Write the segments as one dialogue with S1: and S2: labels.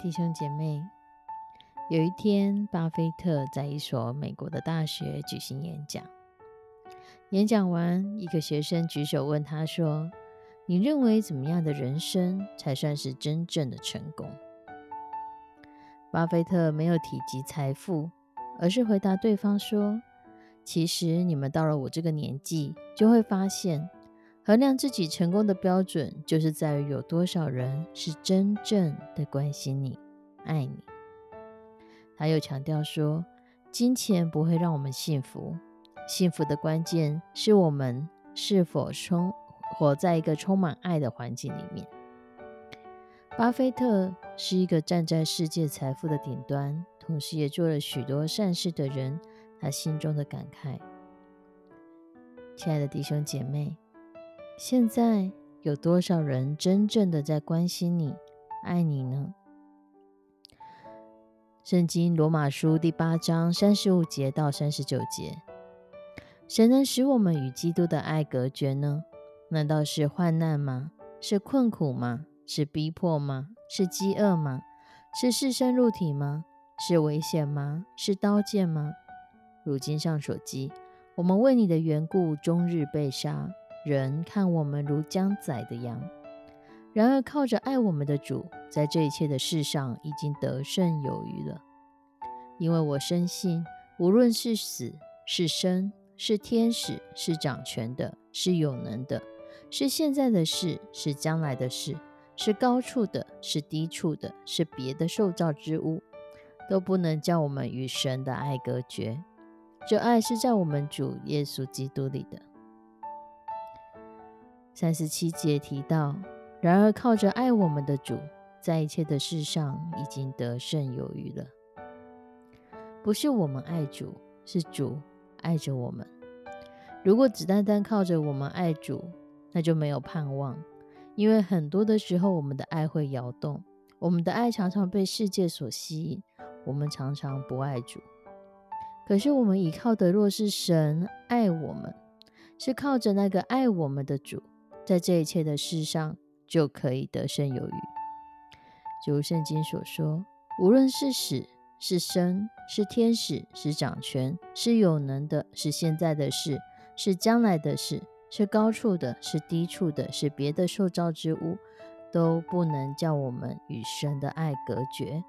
S1: 弟兄姐妹，有一天，巴菲特在一所美国的大学举行演讲。演讲完，一个学生举手问他说：“你认为怎么样的人生才算是真正的成功？”巴菲特没有提及财富，而是回答对方说：“其实你们到了我这个年纪，就会发现。”衡量自己成功的标准，就是在于有多少人是真正的关心你、爱你。他又强调说，金钱不会让我们幸福，幸福的关键是我们是否充活在一个充满爱的环境里面。巴菲特是一个站在世界财富的顶端，同时也做了许多善事的人。他心中的感慨，亲爱的弟兄姐妹。现在有多少人真正的在关心你、爱你呢？圣经罗马书第八章三十五节到三十九节，谁能使我们与基督的爱隔绝呢？难道是患难吗？是困苦吗？是逼迫吗？是饥饿吗？是视身入体吗？是危险吗？是刀剑吗？如今上所记，我们为你的缘故，终日被杀。人看我们如将宰的羊，然而靠着爱我们的主，在这一切的事上已经得胜有余了。因为我深信，无论是死是生，是天使是掌权的，是有能的，是现在的事是将来的事，是高处的，是低处的，是别的受造之物，都不能叫我们与神的爱隔绝。这爱是在我们主耶稣基督里的。三十七节提到，然而靠着爱我们的主，在一切的事上已经得胜有余了。不是我们爱主，是主爱着我们。如果只单单靠着我们爱主，那就没有盼望，因为很多的时候，我们的爱会摇动，我们的爱常常被世界所吸引，我们常常不爱主。可是我们依靠的若是神爱我们，是靠着那个爱我们的主。在这一切的事上，就可以得胜有余。如圣经所说，无论是死是生，是天使是掌权，是有能的，是现在的事，是将来的事，是高处的，是低处的，是别的受造之物，都不能叫我们与神的爱隔绝，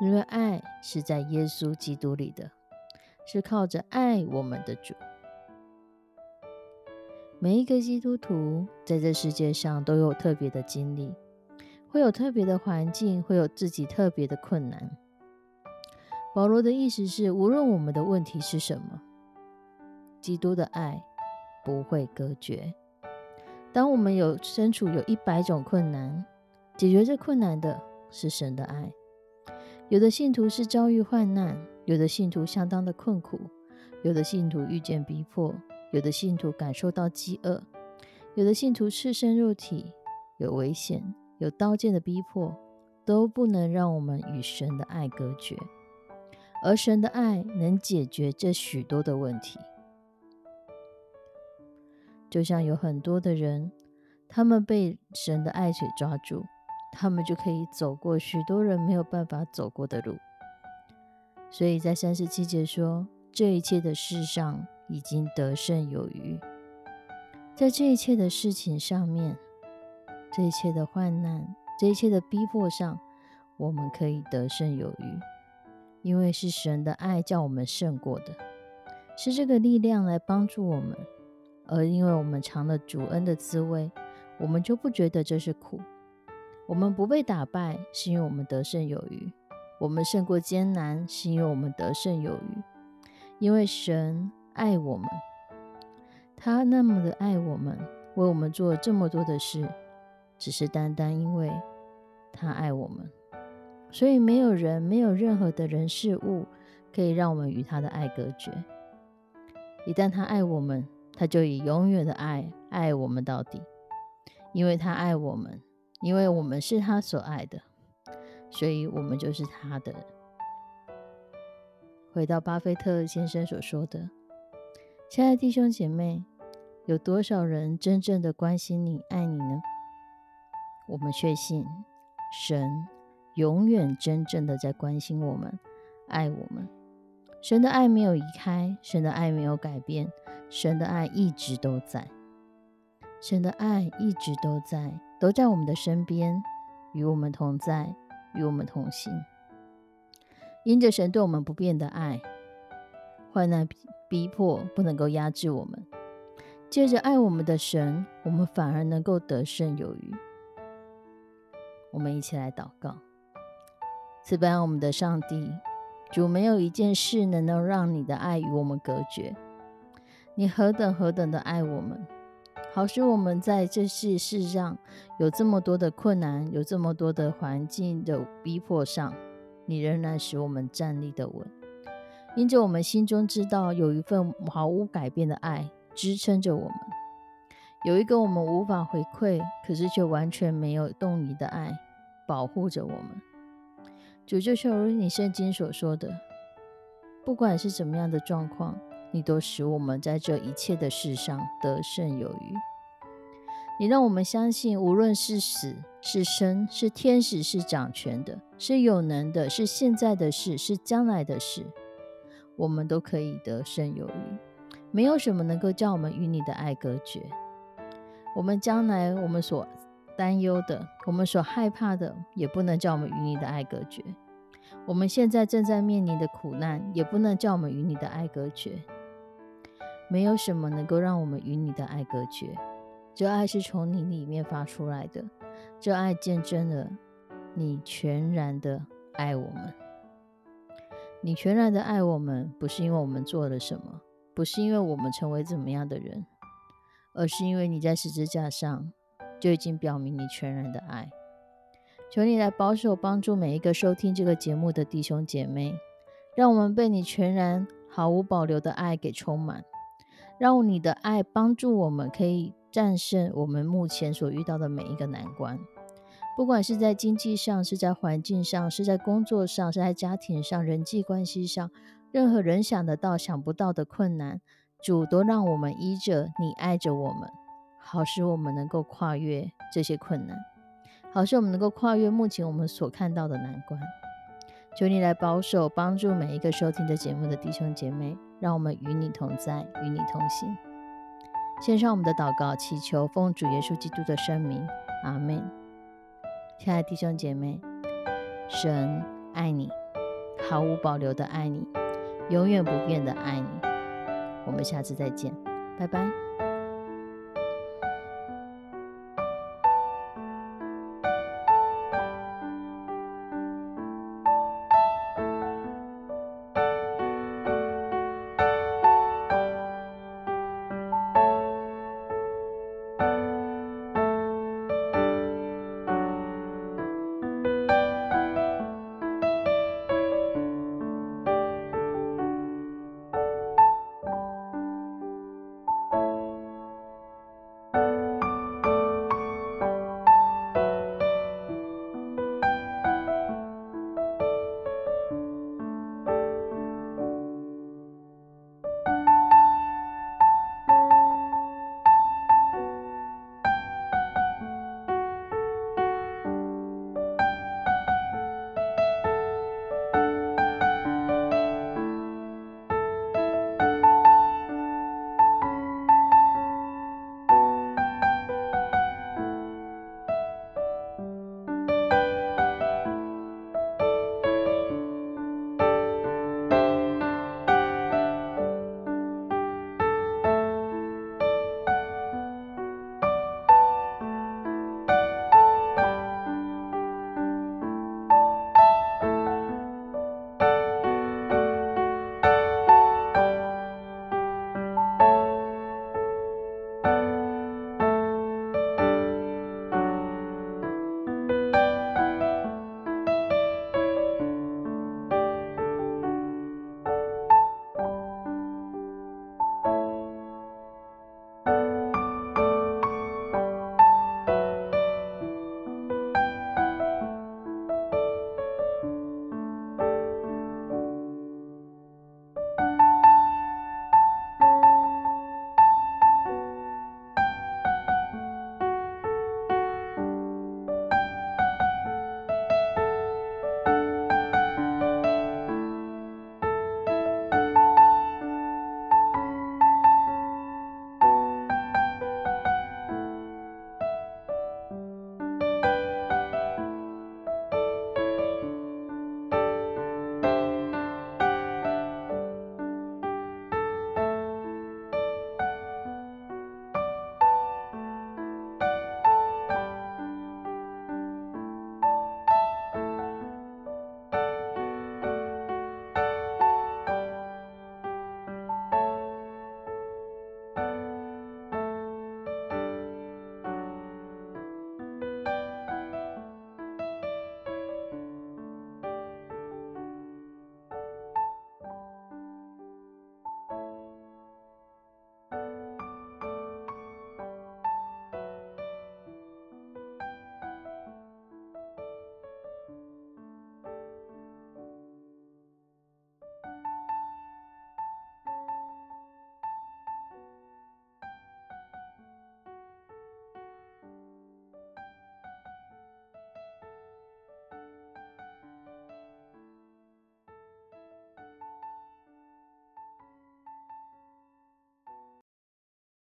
S1: 因为爱是在耶稣基督里的，是靠着爱我们的主。每一个基督徒在这世界上都有特别的经历，会有特别的环境，会有自己特别的困难。保罗的意思是，无论我们的问题是什么，基督的爱不会隔绝。当我们有身处有一百种困难，解决这困难的是神的爱。有的信徒是遭遇患难，有的信徒相当的困苦，有的信徒遇见逼迫。有的信徒感受到饥饿，有的信徒赤身肉体，有危险，有刀剑的逼迫，都不能让我们与神的爱隔绝。而神的爱能解决这许多的问题。就像有很多的人，他们被神的爱水抓住，他们就可以走过许多人没有办法走过的路。所以在三十七节说，这一切的事上。已经得胜有余。在这一切的事情上面，这一切的患难，这一切的逼迫上，我们可以得胜有余，因为是神的爱叫我们胜过的，是这个力量来帮助我们。而因为我们尝了主恩的滋味，我们就不觉得这是苦。我们不被打败，是因为我们得胜有余；我们胜过艰难，是因为我们得胜有余。因为神爱我们，他那么的爱我们，为我们做这么多的事，只是单单因为他爱我们。所以没有人，没有任何的人事物，可以让我们与他的爱隔绝。一旦他爱我们，他就以永远的爱爱我们到底，因为他爱我们，因为我们是他所爱的，所以我们就是他的。回到巴菲特先生所说的：“亲爱的弟兄姐妹，有多少人真正的关心你、爱你呢？我们确信，神永远真正的在关心我们、爱我们。神的爱没有移开，神的爱没有改变。”神的爱一直都在，神的爱一直都在，都在我们的身边，与我们同在，与我们同行。因着神对我们不变的爱，患难逼迫不能够压制我们。借着爱我们的神，我们反而能够得胜有余。我们一起来祷告：慈悲我们的上帝，主，没有一件事能够让你的爱与我们隔绝。你何等何等的爱我们，好使我们在这世世上有这么多的困难，有这么多的环境的逼迫上，你仍然使我们站立的稳。因着我们心中知道有一份毫无改变的爱支撑着我们，有一个我们无法回馈，可是却完全没有动移的爱保护着我们。主就像如你圣经所说的，不管是怎么样的状况。你都使我们在这一切的事上得胜有余。你让我们相信，无论是死是生，是天使是掌权的，是有能的，是现在的事是将来的事，我们都可以得胜有余。没有什么能够叫我们与你的爱隔绝。我们将来我们所担忧的，我们所害怕的，也不能叫我们与你的爱隔绝。我们现在正在面临的苦难，也不能叫我们与你的爱隔绝。没有什么能够让我们与你的爱隔绝。这爱是从你里面发出来的，这爱见证了你全然的爱我们。你全然的爱我们，不是因为我们做了什么，不是因为我们成为怎么样的人，而是因为你在十字架上就已经表明你全然的爱。求你来保守帮助每一个收听这个节目的弟兄姐妹，让我们被你全然毫无保留的爱给充满。让你的爱帮助我们，可以战胜我们目前所遇到的每一个难关，不管是在经济上，是在环境上，是在工作上，是在家庭上，人际关系上，任何人想得到、想不到的困难，主都让我们依着你爱着我们，好使我们能够跨越这些困难，好使我们能够跨越目前我们所看到的难关。求你来保守、帮助每一个收听的节目的弟兄姐妹。让我们与你同在，与你同行。献上我们的祷告，祈求奉主耶稣基督的圣名，阿门。亲爱的弟兄姐妹，神爱你，毫无保留的爱你，永远不变的爱你。我们下次再见，拜拜。